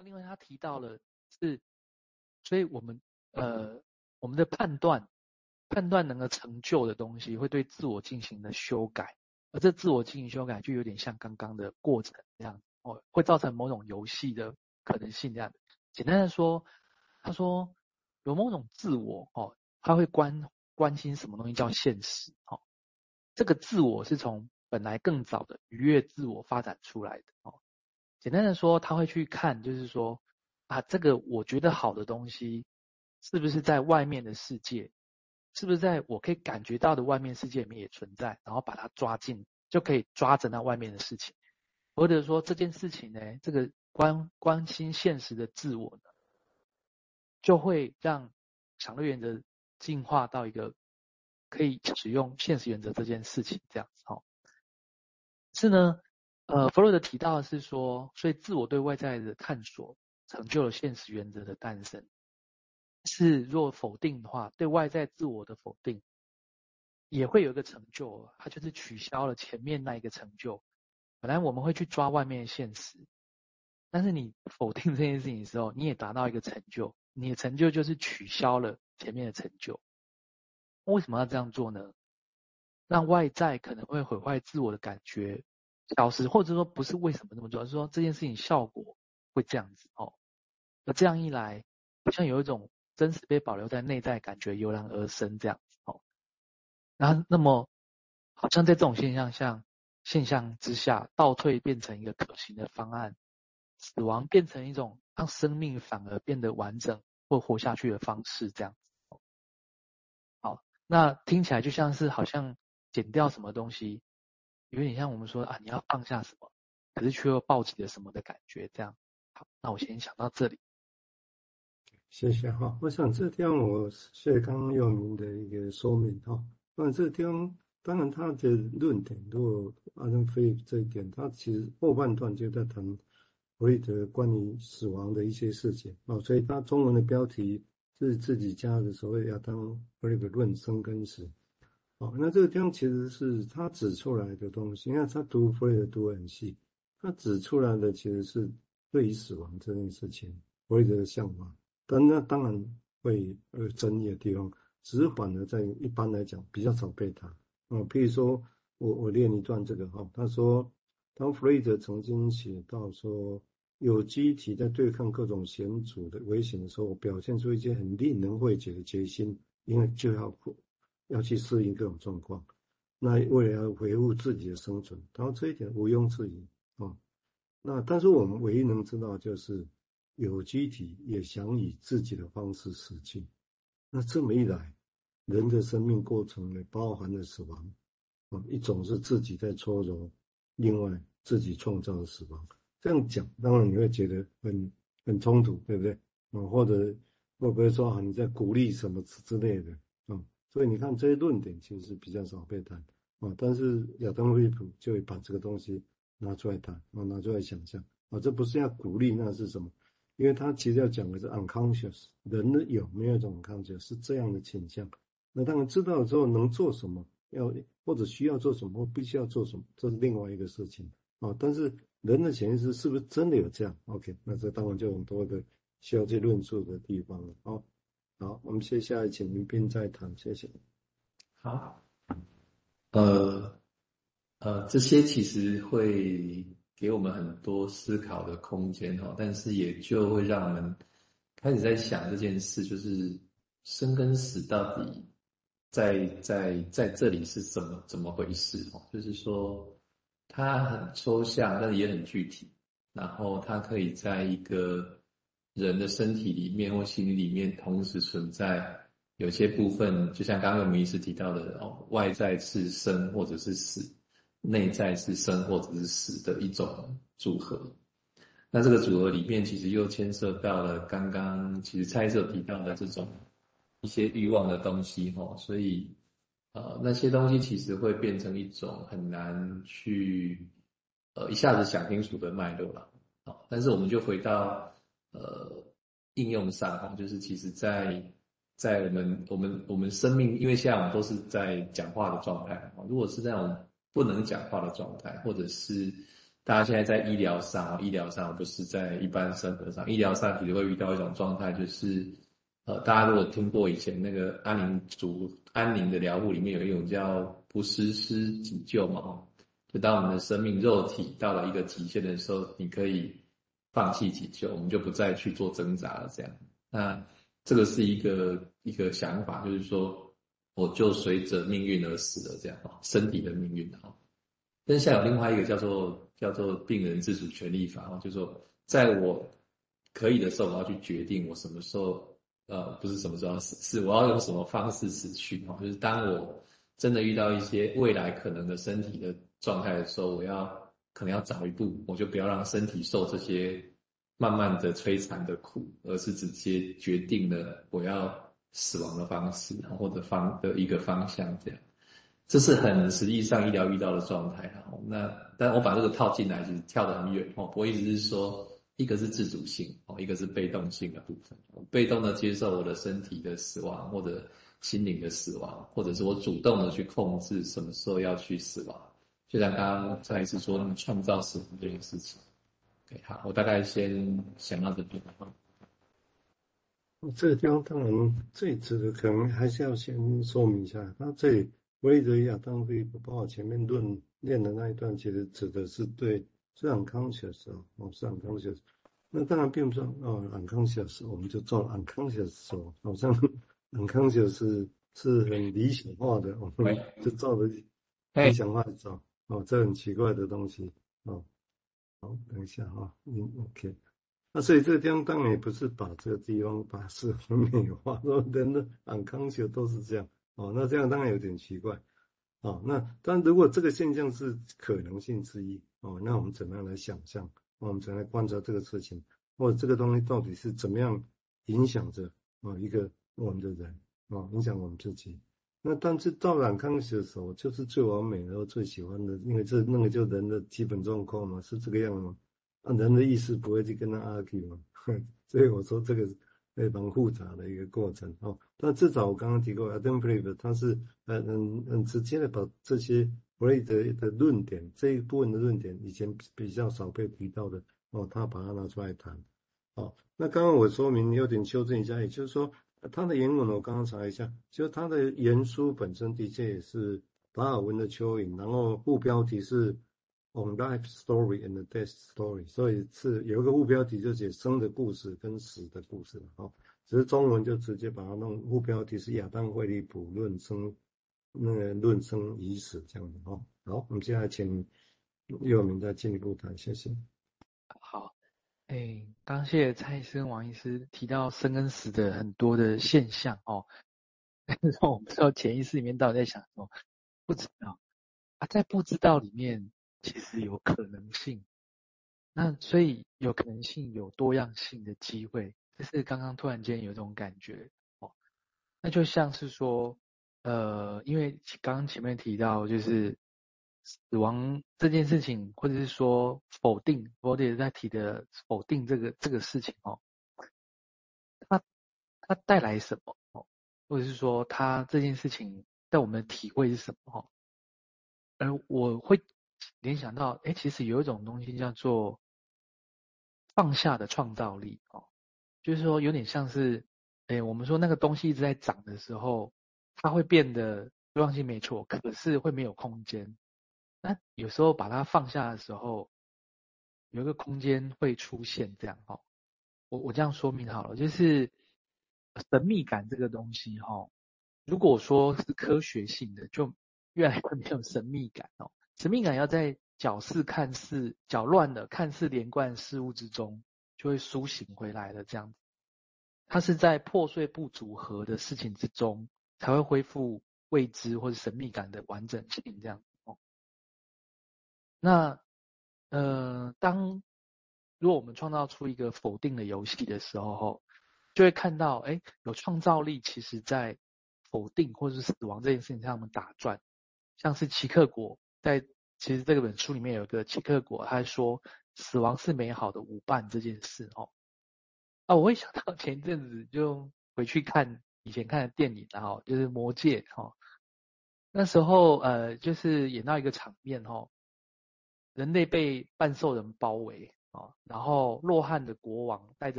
那另外他提到了是，所以我们呃我们的判断判断能够成就的东西，会对自我进行的修改，而这自我进行修改就有点像刚刚的过程这样哦，会造成某种游戏的可能性这样。简单的说，他说有某种自我哦，他会关关心什么东西叫现实哦，这个自我是从本来更早的愉悦自我发展出来的哦。简单的说，他会去看，就是说啊，这个我觉得好的东西，是不是在外面的世界，是不是在我可以感觉到的外面世界里面也存在，然后把它抓进，就可以抓着那外面的事情，或者说这件事情呢，这个关关心现实的自我呢，就会让强乐原则进化到一个可以使用现实原则这件事情这样子哦。是呢。呃，弗洛德提到的是说，所以自我对外在的探索成就了现实原则的诞生。是若否定的话，对外在自我的否定也会有一个成就，它就是取消了前面那一个成就。本来我们会去抓外面的现实，但是你否定这件事情的时候，你也达到一个成就，你的成就就是取消了前面的成就。为什么要这样做呢？让外在可能会毁坏自我的感觉。消失，或者说不是为什么这么做，而是说这件事情效果会这样子哦。那这样一来，好像有一种真实被保留在内在感觉油然而生这样子哦。然后那么，好像在这种现象下现象之下，倒退变成一个可行的方案，死亡变成一种让生命反而变得完整或活下去的方式这样子。好，那听起来就像是好像减掉什么东西。有点像我们说啊，你要放下什么，可是却又抱起了什么的感觉，这样。好，那我先想到这里。谢谢哈，我想这地方我谢刚刚佑明的一个说明哈。那这地方当然他的论点，如果按照菲这一点，他其实后半段就在谈弗洛伊德关于死亡的一些事情啊，所以他中文的标题是自己加的所谓亚当弗洛伊德论生跟死。哦，那这个地方其实是他指出来的东西，因为他读弗洛伊德读很细，他指出来的其实是对于死亡这件事情，弗洛伊德的想法，但那当然会有争议的地方，只是反而在一般来讲比较少被谈。哦，譬如说我我念一段这个哈，他说，当弗洛伊德曾经写到说，有机体在对抗各种险阻的危险的时候，表现出一些很令人费解的决心，因为就要。要去适应各种状况，那为了要维护自己的生存，然后这一点毋庸置疑啊。那但是我们唯一能知道就是，有机体也想以自己的方式死去。那这么一来，人的生命过程里包含了死亡啊，一种是自己在搓揉，另外自己创造的死亡。这样讲，当然你会觉得很很冲突，对不对啊？或者会不会说啊，你在鼓励什么之之类的？所以你看这些论点其实是比较少被谈啊，但是亚当·惠普就会把这个东西拿出来谈啊，拿出来想象啊，这不是要鼓励，那是什么？因为他其实要讲的是 unconscious，人的有没有一种 unconscious 是这样的倾向？那当然知道了之后能做什么，要或者需要做什么，或必须要做什么，这是另外一个事情啊。但是人的潜意识是不是真的有这样？OK，那这当然就很多的需要去论述的地方了啊。好，我们接下来请林斌再谈，谢谢。好，呃，呃，这些其实会给我们很多思考的空间哈，但是也就会让我们开始在想这件事，就是生跟死到底在在在这里是怎么怎么回事哦？就是说它很抽象，但是也很具体，然后它可以在一个。人的身体里面或心理里面同时存在有些部分，就像刚刚我们一直提到的哦，外在是生或者是死，内在是生或者是死的一种组合。那这个组合里面其实又牵涉到了刚刚其实蔡医师提到的这种一些欲望的东西哈，所以呃那些东西其实会变成一种很难去呃一下子想清楚的脉络了。好，但是我们就回到。呃，应用上哈，就是其实在，在我们我们我们生命，因为现在我们都是在讲话的状态，如果是那种不能讲话的状态，或者是大家现在在医疗上，医疗上不是在一般生活上，医疗上其实会遇到一种状态，就是呃，大家如果听过以前那个安宁组安宁的疗护里面有一种叫不实施急救嘛，就当我们的生命肉体到了一个极限的时候，你可以放弃急救，我们就不再去做挣扎了，这样。那这个是一个一个想法，就是说，我就随着命运而死了，这样啊，身体的命运啊。但是像有另外一个叫做叫做病人自主权利法啊，就是说，在我可以的时候，我要去决定我什么时候，呃，不是什么时候要死，是我要用什么方式死去啊。就是当我真的遇到一些未来可能的身体的状态的时候，我要可能要早一步，我就不要让身体受这些。慢慢的摧残的苦，而是直接决定了我要死亡的方式，或者方的一个方向，这样，这是很实际上医疗遇到的状态。然后，那但我把这个套进来，其实跳得很远哦。我意思是说，一个是自主性哦，一个是被动性的部分。被动的接受我的身体的死亡，或者心灵的死亡，或者是我主动的去控制什么时候要去死亡。就像刚刚再一次说，创造死亡这件事情。Okay, 好，我大概先想到这边。这个地方当然最值得可能还是要先说明一下，那这里弗洛伊德亚当飞，包括前面论练的那一段，其实指的是对是 unconscious 哦，哦是 unconscious。那当然并不是哦 unconscious，我们就做 unconscious 哦，好像 unconscious 是是很理想化的，我们就照着理想化的走哦，这很奇怪的东西哦。好，等一下哈，嗯，OK，那所以这个地方当然也不是把这个地方把事很美化，说人的很康求都是这样，哦，那这样当然有点奇怪，哦，那但如果这个现象是可能性之一，哦，那我们怎么样来想象？我们怎么来观察这个事情，或者这个东西到底是怎么样影响着啊一个我们的人，啊，影响我们自己。那但是到染康熙的时候，就是最完美的，最喜欢的，因为这那个就人的基本状况嘛，是这个样吗？啊，人的意识不会去跟他 argue 嘛，所以我说这个是非常复杂的一个过程哦。但至少我刚刚提过，Adam Flip 他是很很很直接的把这些弗洛伊德的论点这一部分的论点，以前比较少被提到的哦，他把它拿出来谈。哦，那刚刚我说明有点修正一下，也就是说。他的原文我刚刚查一下，就他的原书本身的确也是达尔文的蚯蚓，然后副标题是 On Life Story and Death Story，所以是有一个副标题就写生的故事跟死的故事哈，只是中文就直接把它弄副标题是亚当惠利普论生那个论生与死这样的哈。好，我们接下来请佑明再进一步谈，谢谢。好。哎，刚谢蔡医生、王医师提到生跟死的很多的现象哦，但是我们不知道潜意识里面到底在想什么，不知道啊，在不知道里面其实有可能性，那所以有可能性有多样性的机会，就是刚刚突然间有这种感觉哦，那就像是说，呃，因为刚刚前面提到就是。死亡这件事情，或者是说否定，我也在提的否定这个这个事情哦，它它带来什么哦，或者是说它这件事情在我们的体会是什么哦？而我会联想到，哎，其实有一种东西叫做放下的创造力哦，就是说有点像是，哎，我们说那个东西一直在涨的时候，它会变得多样性没错，可是会没有空间。那有时候把它放下的时候，有一个空间会出现这样哈。我我这样说明好了，就是神秘感这个东西哈，如果说是科学性的，就越来越没有神秘感哦。神秘感要在搅事看似搅乱的看似连贯事物之中，就会苏醒回来的这样。它是在破碎不组合的事情之中，才会恢复未知或者神秘感的完整性这样哦。那，呃，当如果我们创造出一个否定的游戏的时候，就会看到，哎，有创造力，其实在否定或者是死亡这件事情上面打转。像是奇克果在其实这本书里面有一个奇克果，他说死亡是美好的舞伴这件事哦。啊，我会想到前一阵子就回去看以前看的电影，然后就是《魔戒》哈，那时候呃就是演到一个场面哈。人类被半兽人包围啊，然后洛汉的国王带着。